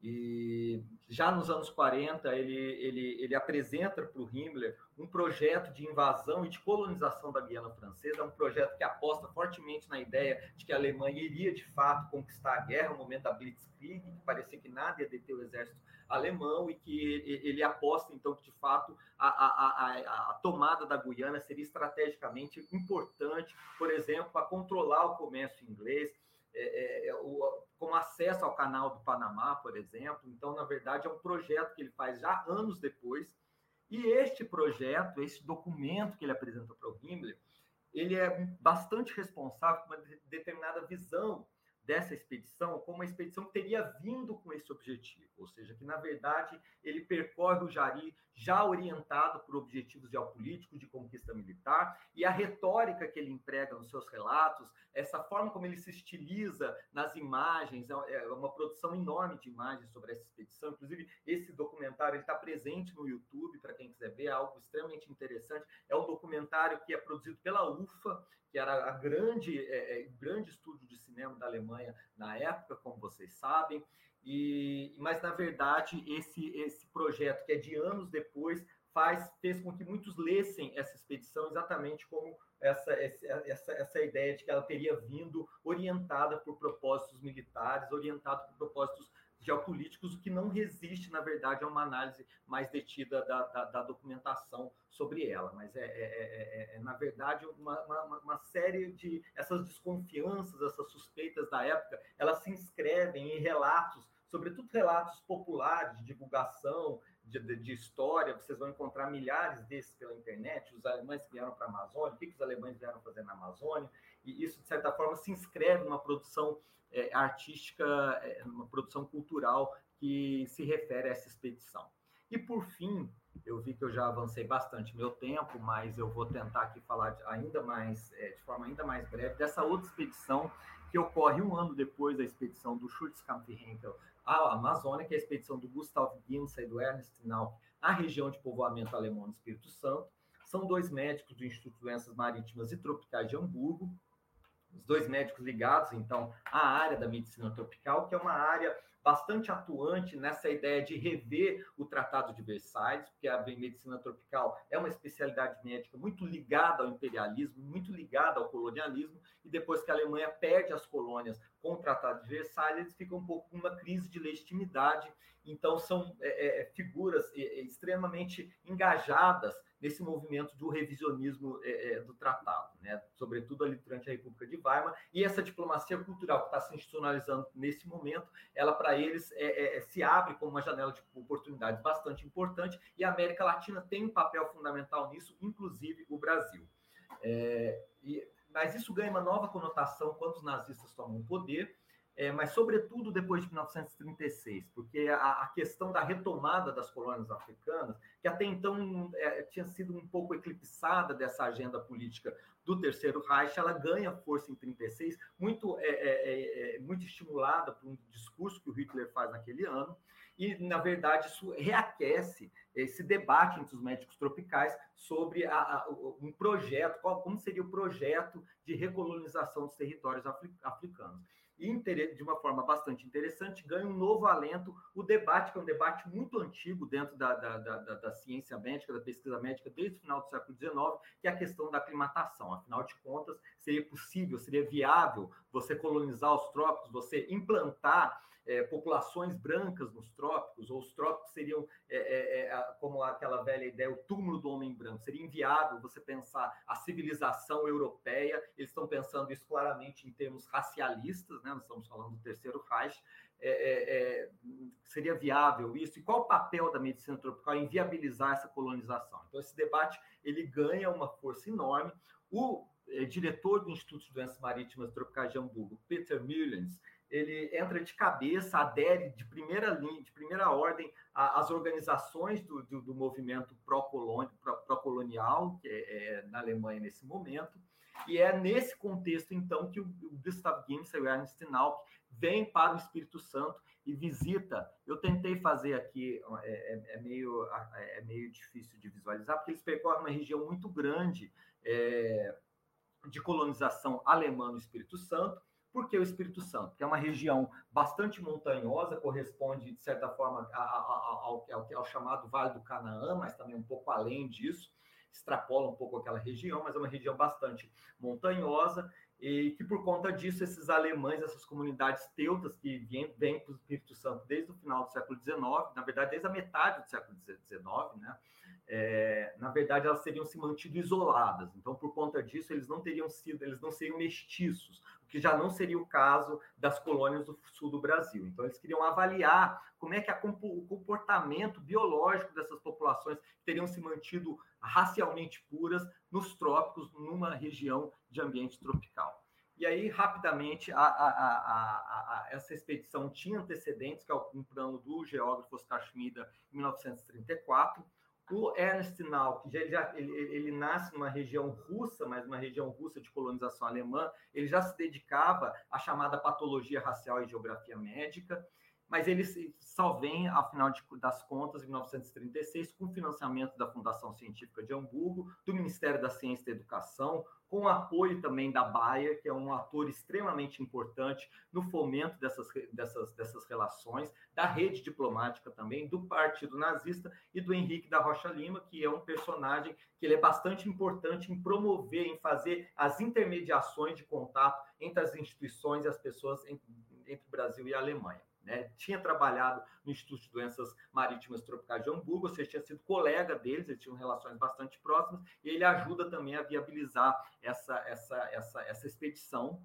E já nos anos 40, ele, ele, ele apresenta para o Himmler um projeto de invasão e de colonização da Guiana Francesa, um projeto que aposta fortemente na ideia de que a Alemanha iria, de fato, conquistar a guerra, no momento da Blitzkrieg, que parecia que nada ia deter o exército alemão, e que ele, ele aposta, então, que, de fato, a, a, a, a tomada da Guiana seria estrategicamente importante, por exemplo, para controlar o comércio inglês, é, é, é, o, com acesso ao canal do Panamá, por exemplo. Então, na verdade, é um projeto que ele faz já anos depois. E este projeto, esse documento que ele apresenta para o Himmler, ele é bastante responsável por uma determinada visão dessa expedição como uma expedição que teria vindo com esse objetivo, ou seja, que na verdade ele percorre o Jari já orientado por objetivos geopolíticos de conquista militar e a retórica que ele emprega nos seus relatos, essa forma como ele se estiliza nas imagens, é, é uma produção enorme de imagens sobre essa expedição. Inclusive esse documentário está presente no YouTube para quem quiser ver, é algo extremamente interessante. É um documentário que é produzido pela UFA, que era a grande, é, é, grande estúdio de cinema da Alemanha na época, como vocês sabem. E, mas, na verdade, esse, esse projeto, que é de anos depois, faz, fez com que muitos lessem essa expedição exatamente como essa, essa, essa ideia de que ela teria vindo orientada por propósitos militares, orientada por propósitos geopolíticos, o que não resiste, na verdade, a uma análise mais detida da, da, da documentação sobre ela. Mas é, é, é, é na verdade, uma, uma, uma, série de essas desconfianças, essas suspeitas da época, elas se inscrevem em relatos, sobretudo relatos populares de divulgação, de, de, história, vocês vão encontrar milhares desses pela internet, os alemães vieram para a Amazônia, o que, que os alemães vieram fazer na Amazônia, e isso, de certa forma, se inscreve numa produção é, artística, é, numa produção cultural que se refere a essa expedição. E, por fim, eu vi que eu já avancei bastante meu tempo, mas eu vou tentar aqui falar de, ainda mais, é, de forma ainda mais breve, dessa outra expedição que ocorre um ano depois da expedição do Schutzkampf-Henkel à Amazônia, que é a expedição do Gustav Ginsa e do Ernst Nauck à região de povoamento alemão do Espírito Santo. São dois médicos do Instituto de Doenças Marítimas e Tropicais de Hamburgo, os dois médicos ligados, então, à área da medicina tropical, que é uma área bastante atuante nessa ideia de rever o Tratado de Versalhes, porque a medicina tropical é uma especialidade médica muito ligada ao imperialismo, muito ligada ao colonialismo, e depois que a Alemanha perde as colônias com o Tratado de Versalhes, eles ficam um pouco com uma crise de legitimidade. Então, são é, é, figuras é, é extremamente engajadas nesse movimento do revisionismo é, é, do tratado, né? sobretudo ali durante a República de Weimar, e essa diplomacia cultural que está se institucionalizando nesse momento, ela para eles é, é, se abre como uma janela de oportunidades bastante importante, e a América Latina tem um papel fundamental nisso, inclusive o Brasil. É, e, mas isso ganha uma nova conotação quando os nazistas tomam o poder, é, mas sobretudo depois de 1936, porque a, a, questão da retomada das colônias africanas, que até então é, tinha sido um pouco eclipsada dessa agenda política do Terceiro Reich, ela ganha força em 36, muito, é, é, é, é, muito estimulada por um discurso que o Hitler faz naquele ano, e, na verdade, isso reaquece esse debate entre os médicos tropicais sobre a, a, um projeto, qual, como seria o projeto de recolonização dos territórios africanos de uma forma bastante interessante, ganha um novo alento o debate, que é um debate muito antigo dentro da, da, da, da, ciência médica, da pesquisa médica, desde o final do século XIX, que é a questão da aclimatação. Afinal de contas, seria possível, seria viável você colonizar os trópicos, você implantar é, populações brancas nos trópicos, ou os trópicos seriam, é, é, é como aquela velha ideia, o túmulo do homem branco. Seria inviável você pensar a civilização europeia, eles estão pensando isso claramente em termos racialistas, né? nós estamos falando do terceiro Reich, é, é, seria viável isso? E qual o papel da medicina tropical em viabilizar essa colonização? Então, esse debate ele ganha uma força enorme. O diretor do Instituto de Doenças Marítimas Tropicais de Hamburgo, Peter Mullens, ele entra de cabeça, adere de primeira linha, de primeira ordem às organizações do, do, do movimento pró-colonial, que é, é, na Alemanha nesse momento, e é nesse contexto, então, que o, o Gustav Gims e o Ernst Nauck vêm para o Espírito Santo e visita. Eu tentei fazer aqui, é, é, é meio, é meio difícil de visualizar, porque eles percorrem uma região muito grande é, de colonização alemã no Espírito Santo, por que o Espírito Santo? Que é uma região bastante montanhosa, corresponde, de certa forma, ao, ao, ao, chamado Vale do Canaã, mas também um pouco além disso, extrapola um pouco aquela região, mas é uma região bastante montanhosa, e que por conta disso, esses alemães, essas comunidades teutas que vêm, vêm para o Espírito Santo desde o final do século XIX, na verdade, desde a metade do século XIX, né? É, na verdade, elas teriam se mantido isoladas. Então, por conta disso, eles não teriam sido, eles não seriam mestiços que já não seria o caso das colônias do sul do Brasil. Então, eles queriam avaliar como é que o comportamento biológico dessas populações teriam se mantido racialmente puras nos trópicos, numa região de ambiente tropical. E aí, rapidamente, a, a, essa expedição tinha antecedentes, que é um plano do geógrafo Oscar Schmida, em 1934, o Ernst Nauck, ele, já, ele, ele, nasce numa região russa, mas uma região russa de colonização alemã, ele já se dedicava à chamada patologia racial e geografia médica, mas ele só vem, afinal de, das contas, em 1936, com financiamento da Fundação Científica de Hamburgo, do Ministério da Ciência e da Educação, com apoio também da Bayer, que é um ator extremamente importante no fomento dessas, dessas, dessas relações, da rede diplomática também, do Partido Nazista e do Henrique da Rocha Lima, que é um personagem que ele é bastante importante em promover, em fazer as intermediações de contato entre as instituições e as pessoas entre, entre o Brasil e a Alemanha. Né? Tinha trabalhado no Instituto de Doenças Marítimas Tropicais de Hamburgo, ou seja, tinha sido colega deles, eles tinham relações bastante próximas, e ele ajuda também a viabilizar essa, essa, essa, essa expedição.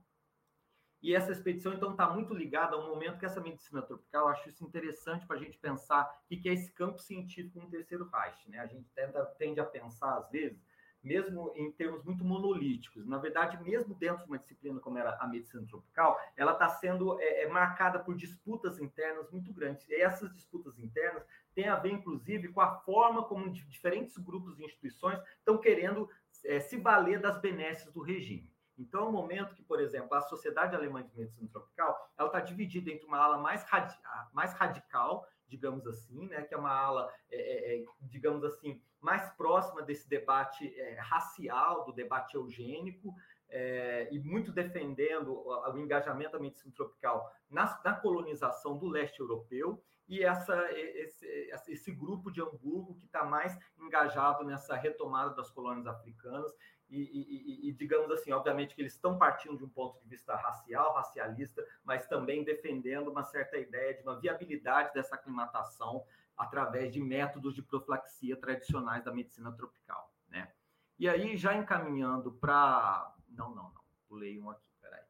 E essa expedição, então, está muito ligada ao momento que essa medicina tropical, eu acho isso interessante para a gente pensar o que é esse campo científico no terceiro Reich. Né? A gente tenta, tende a pensar, às vezes, mesmo em termos muito monolíticos. Na verdade, mesmo dentro de uma disciplina como era a medicina tropical, ela está sendo é, é, marcada por disputas internas muito grandes. E essas disputas internas têm a ver, inclusive, com a forma como diferentes grupos e instituições estão querendo é, se valer das benesses do regime. Então, é um momento que, por exemplo, a Sociedade Alemã de Medicina Tropical, ela está dividida entre uma ala mais, radi mais radical, digamos assim, né, que é uma ala, é, é, é, digamos assim, mais próxima desse debate é, racial, do debate eugênico, é, e muito defendendo o, o, engajamento da medicina tropical na, na, colonização do leste europeu, e essa, esse, esse grupo de Hamburgo que está mais engajado nessa retomada das colônias africanas e, e, e, digamos assim, obviamente que eles estão partindo de um ponto de vista racial, racialista, mas também defendendo uma certa ideia de uma viabilidade dessa aclimatação através de métodos de profilaxia tradicionais da medicina tropical, né? E aí, já encaminhando para... Não, não, não. Pulei um aqui, peraí.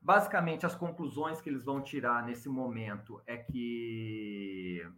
Basicamente, as conclusões que eles vão tirar nesse momento é que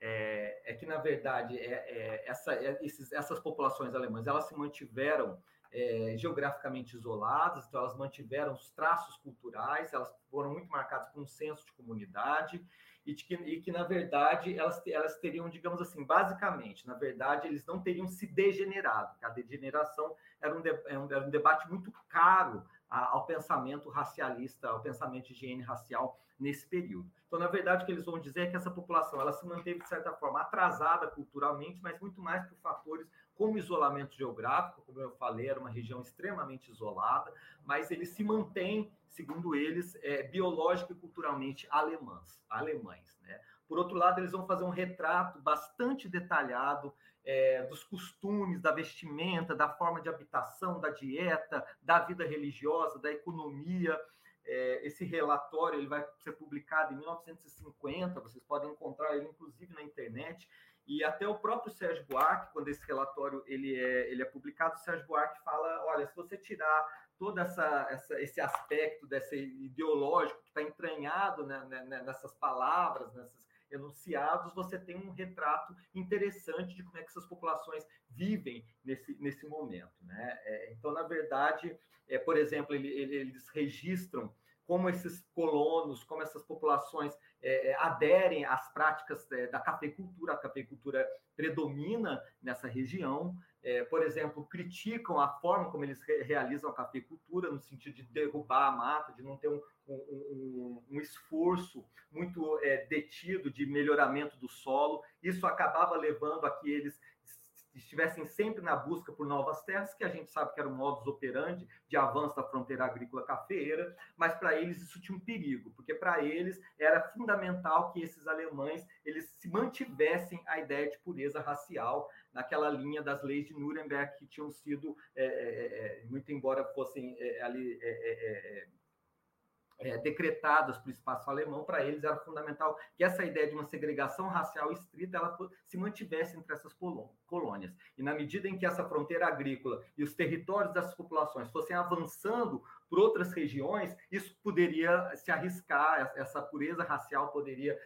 é, é que, na verdade, é, é essa, é, esses, essas populações alemãs elas se mantiveram é, geograficamente isoladas, então elas mantiveram os traços culturais, elas foram muito marcadas por um senso de comunidade e, de que, e que, na verdade, elas, elas teriam, digamos assim, basicamente, na verdade, eles não teriam se degenerado, a degeneração era um, de, era um debate muito caro ao pensamento racialista, ao pensamento de higiene racial nesse período. Então, na verdade, o que eles vão dizer é que essa população ela se manteve, de certa forma, atrasada culturalmente, mas muito mais por fatores como isolamento geográfico, como eu falei, era uma região extremamente isolada, mas eles se mantêm, segundo eles, é, biológica e culturalmente alemãs, alemães. Né? Por outro lado, eles vão fazer um retrato bastante detalhado é, dos costumes, da vestimenta, da forma de habitação, da dieta, da vida religiosa, da economia. É, esse relatório ele vai ser publicado em 1950, vocês podem encontrar ele inclusive na internet. E até o próprio Sérgio Buarque, quando esse relatório ele é, ele é publicado, o Sérgio Buarque fala: olha, se você tirar todo essa, essa, esse aspecto desse ideológico que está entranhado né, né, né, nessas palavras, nessas enunciados, você tem um retrato interessante de como é que essas populações vivem nesse, nesse momento. Né? É, então, na verdade, é, por exemplo, ele, ele, eles registram como esses colonos, como essas populações é, é aderem às práticas é, da cafeicultura, a cafeicultura predomina nessa região, é, por exemplo, criticam a forma como eles re realizam a cafeicultura, no sentido de derrubar a mata, de não ter um, um, um, um esforço muito é, detido de melhoramento do solo. Isso acabava levando a que eles estivessem sempre na busca por novas terras, que a gente sabe que era o modus operandi de avanço da fronteira agrícola cafeeira, mas para eles isso tinha um perigo, porque para eles era fundamental que esses alemães eles se mantivessem a ideia de pureza racial naquela linha das leis de Nuremberg que tinham sido, é, é, é muito embora fossem é, ali é, decretadas para o espaço alemão, para eles era fundamental que essa ideia de uma segregação racial estrita ela se mantivesse entre essas colônias. E na medida em que essa fronteira agrícola e os territórios dessas populações fossem avançando por outras regiões, isso poderia se arriscar, essa pureza racial poderia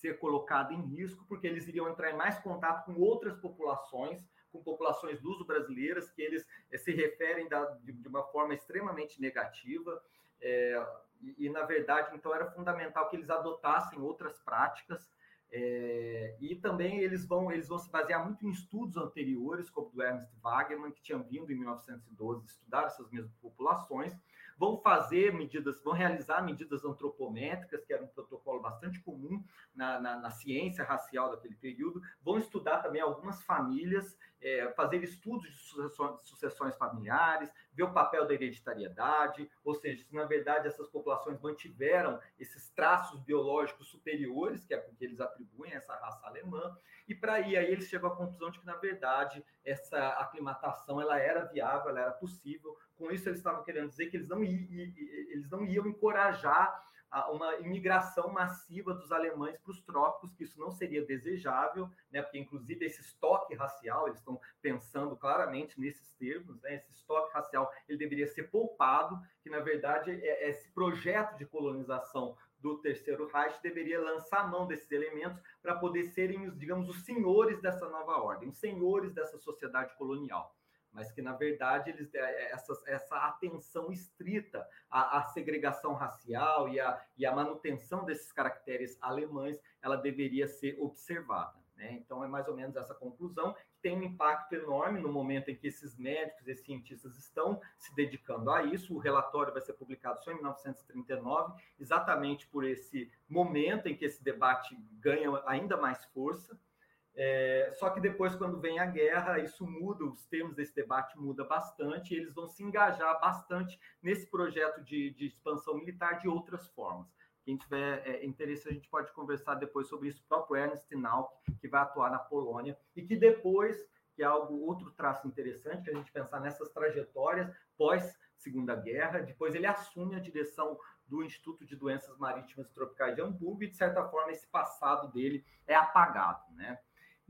ser colocada em risco, porque eles iriam entrar em mais contato com outras populações, com populações luso-brasileiras, que eles eh, se referem da, de, de, uma forma extremamente negativa. É, e, e, na verdade, então, era fundamental que eles adotassem outras práticas. É, e também eles vão, eles vão se basear muito em estudos anteriores, como do Ernst Wagner, que tinha vindo em 1912 estudar essas mesmas populações, vão fazer medidas, vão realizar medidas antropométricas, que era um protocolo bastante comum na, na, na ciência racial daquele período, vão estudar também algumas famílias, é, fazer estudos de sucessões, sucessões familiares, ver o papel da hereditariedade, ou seja, se na verdade essas populações mantiveram esses traços biológicos superiores, que é o que eles atribuem a essa raça alemã, e para aí, aí eles chegam à conclusão de que, na verdade, essa aclimatação ela era viável, ela era possível, com isso, eles estavam querendo dizer que eles não, eles não iam encorajar uma imigração massiva dos alemães para os trópicos, que isso não seria desejável, né, porque inclusive esse estoque racial, eles estão pensando claramente nesses termos, né, esse estoque racial ele deveria ser poupado, que na verdade é, é esse projeto de colonização do Terceiro Reich deveria lançar mão desses elementos para poder serem, os, digamos, os senhores dessa nova ordem, os senhores dessa sociedade colonial mas que na verdade eles é, essa, essa atenção estrita à, à, segregação racial e à, e à manutenção desses caracteres alemães ela deveria ser observada. Né? Então é mais ou menos essa conclusão que tem um impacto enorme no momento em que esses médicos e cientistas estão se dedicando a isso. O relatório vai ser publicado só em 1939, exatamente por esse momento em que esse debate ganha ainda mais força. É, só que depois, quando vem a guerra, isso muda, os termos desse debate muda bastante, e eles vão se engajar bastante nesse projeto de, de expansão militar de outras formas. Quem tiver é, interesse, a gente pode conversar depois sobre isso. O próprio Ernst Nauk, que vai atuar na Polônia, e que depois, que é algo outro traço interessante, que a gente pensar nessas trajetórias pós Segunda Guerra, depois ele assume a direção do Instituto de Doenças Marítimas e Tropicais de Hamburgo, e de certa forma esse passado dele é apagado, né?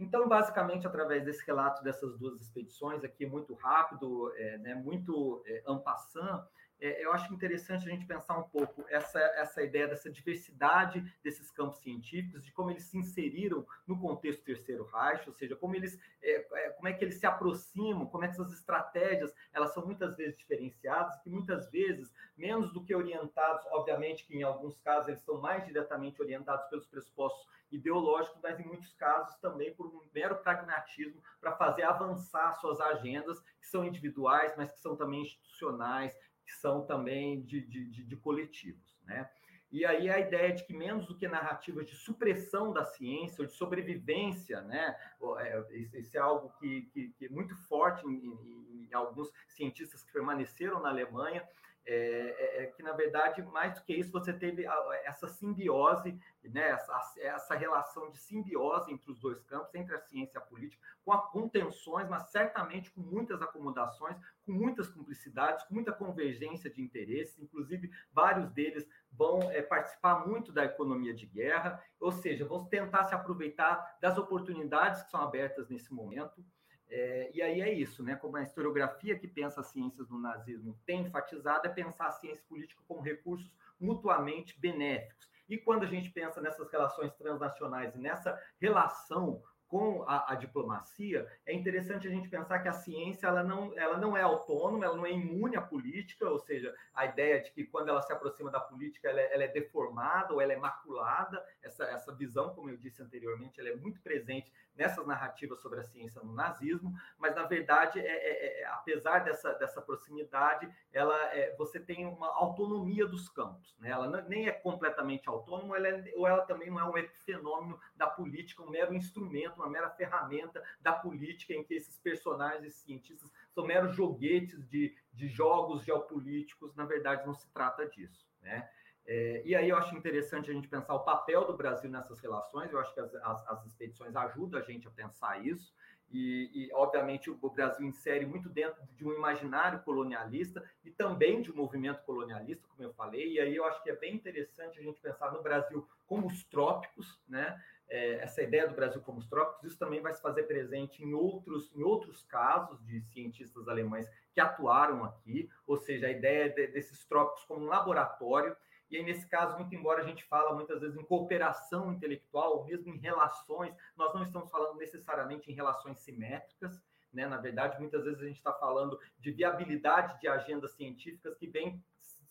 Então, basicamente, através desse relato dessas duas expedições aqui, muito rápido, é, né, muito é, ampassant, é, eu acho interessante a gente pensar um pouco essa, essa ideia dessa diversidade desses campos científicos, de como eles se inseriram no contexto terceiro Reich, ou seja, como eles, é, é, como é que eles se aproximam, como é que essas estratégias elas são muitas vezes diferenciadas, que muitas vezes menos do que orientados, obviamente que em alguns casos eles estão mais diretamente orientados pelos pressupostos ideológicos, mas em muitos casos também por um mero pragmatismo para fazer avançar suas agendas, que são individuais, mas que são também institucionais, que são também de, de, de, de coletivos, né? E aí a ideia de que menos do que narrativas de supressão da ciência ou de sobrevivência, né? É, isso é algo que, que, que é muito forte em, em, em, alguns cientistas que permaneceram na Alemanha, é, é, é, que, na verdade, mais do que isso, você teve essa simbiose, né, essa, essa relação de simbiose entre os dois campos, entre a ciência e a política, com, a, com tensões, mas certamente com muitas acomodações, com muitas cumplicidades, com muita convergência de interesses, inclusive vários deles vão é, participar muito da economia de guerra, ou seja, vão tentar se aproveitar das oportunidades que são abertas nesse momento. É, e aí é isso, né? Como a historiografia que pensa as ciências do nazismo tem enfatizado, é pensar a ciência política como recursos mutuamente benéficos. E quando a gente pensa nessas relações transnacionais e nessa relação com a, a, diplomacia, é interessante a gente pensar que a ciência ela não, ela não é autônoma, ela não é imune à política, ou seja, a ideia de que quando ela se aproxima da política ela é, ela é deformada ou ela é maculada, essa, essa visão, como eu disse anteriormente, ela é muito presente nessas narrativas sobre a ciência no nazismo, mas na verdade, é, é, é apesar dessa, dessa proximidade, ela é, você tem uma autonomia dos campos, né? ela não, nem é completamente autônoma, ela é, ou ela também não é um epifenômeno da política, um mero instrumento uma mera ferramenta da política em que esses personagens, cientistas, são meros joguetes de, de jogos geopolíticos. Na verdade, não se trata disso. Né? É, e aí eu acho interessante a gente pensar o papel do Brasil nessas relações. Eu acho que as, as, as expedições ajudam a gente a pensar isso. E, e, obviamente, o Brasil insere muito dentro de um imaginário colonialista e também de um movimento colonialista, como eu falei. E aí eu acho que é bem interessante a gente pensar no Brasil como os trópicos, né? é, essa ideia do Brasil como os trópicos, isso também vai se fazer presente em outros, em outros casos de cientistas alemães que atuaram aqui, ou seja, a ideia de, desses trópicos como um laboratório. E aí, nesse caso, muito embora a gente fala muitas vezes em cooperação intelectual, mesmo em relações, nós não estamos falando necessariamente em relações simétricas, né? Na verdade, muitas vezes a gente está falando de viabilidade de agendas científicas que vem,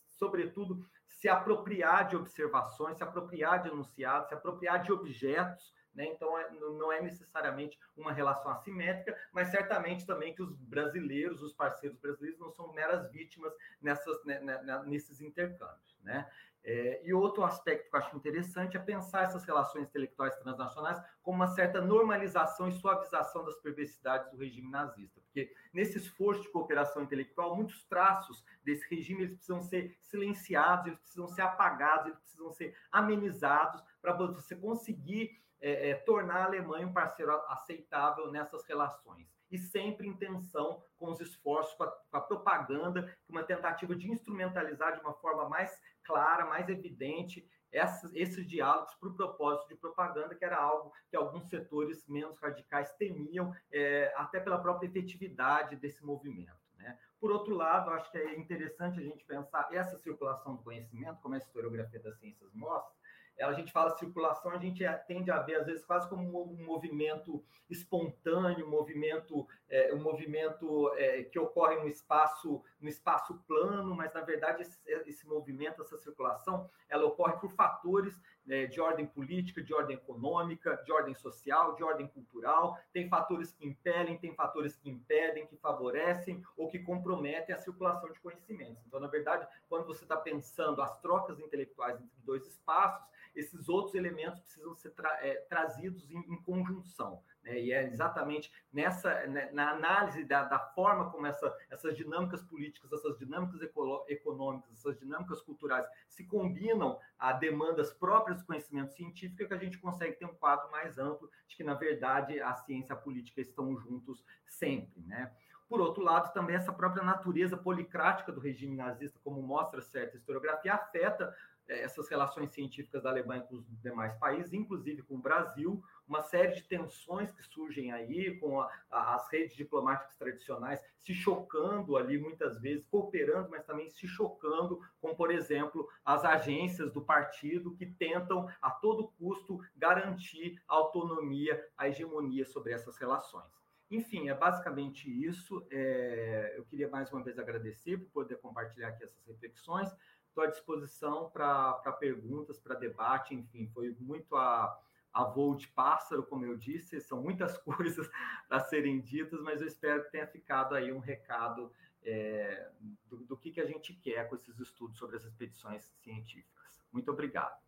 sobretudo, se apropriar de observações, se apropriar de enunciados, se apropriar de objetos. Né? Então, é, não é necessariamente uma relação assimétrica, mas certamente também que os brasileiros, os parceiros brasileiros, não são meras vítimas nessas, né, né, nesses intercâmbios. Né? É, e outro aspecto que eu acho interessante é pensar essas relações intelectuais transnacionais como uma certa normalização e suavização das perversidades do regime nazista, porque nesse esforço de cooperação intelectual, muitos traços desse regime eles precisam ser silenciados, eles precisam ser apagados, eles precisam ser amenizados para você conseguir é, é, tornar a Alemanha um parceiro aceitável nessas relações. E sempre em tensão com os esforços, com a, com a propaganda, com uma tentativa de instrumentalizar de uma forma mais clara, mais evidente essas, esses diálogos para o propósito de propaganda, que era algo que alguns setores menos radicais temiam, é, até pela própria efetividade desse movimento. Né? Por outro lado, acho que é interessante a gente pensar essa circulação do conhecimento, como a historiografia das ciências mostra, a gente fala circulação, a gente tende a ver, às vezes, quase como um movimento espontâneo, um movimento, é, um movimento é, que ocorre no espaço, no espaço plano, mas, na verdade, esse, esse movimento, essa circulação, ela ocorre por fatores é, de ordem política, de ordem econômica, de ordem social, de ordem cultural. Tem fatores que impelem, tem fatores que impedem, que favorecem ou que comprometem a circulação de conhecimentos. Então, na verdade, quando você está pensando as trocas intelectuais entre dois espaços, esses outros elementos precisam ser tra é, trazidos em, em conjunção. Né? E é exatamente nessa, né, na análise da, da forma como essa, essas dinâmicas políticas, essas dinâmicas econômicas, essas dinâmicas culturais se combinam a demandas próprias do conhecimento científico que a gente consegue ter um quadro mais amplo de que, na verdade, a ciência e a política estão juntos sempre. Né? Por outro lado, também essa própria natureza policrática do regime nazista, como mostra certa historiografia, afeta é, essas relações científicas da Alemanha com os demais países, inclusive com o Brasil, uma série de tensões que surgem aí, com a, a, as redes diplomáticas tradicionais se chocando ali muitas vezes, cooperando, mas também se chocando com, por exemplo, as agências do partido que tentam a todo custo garantir a autonomia, a hegemonia sobre essas relações. Enfim, é basicamente isso. É, eu queria mais uma vez agradecer por poder compartilhar aqui essas reflexões. Estou à disposição para perguntas, para debate, enfim, foi muito a, a voo de pássaro, como eu disse, são muitas [LAUGHS] coisas a serem ditas, mas eu espero que tenha ficado aí um recado é, do, do que, que a gente quer com esses estudos sobre as expedições científicas. Muito obrigado.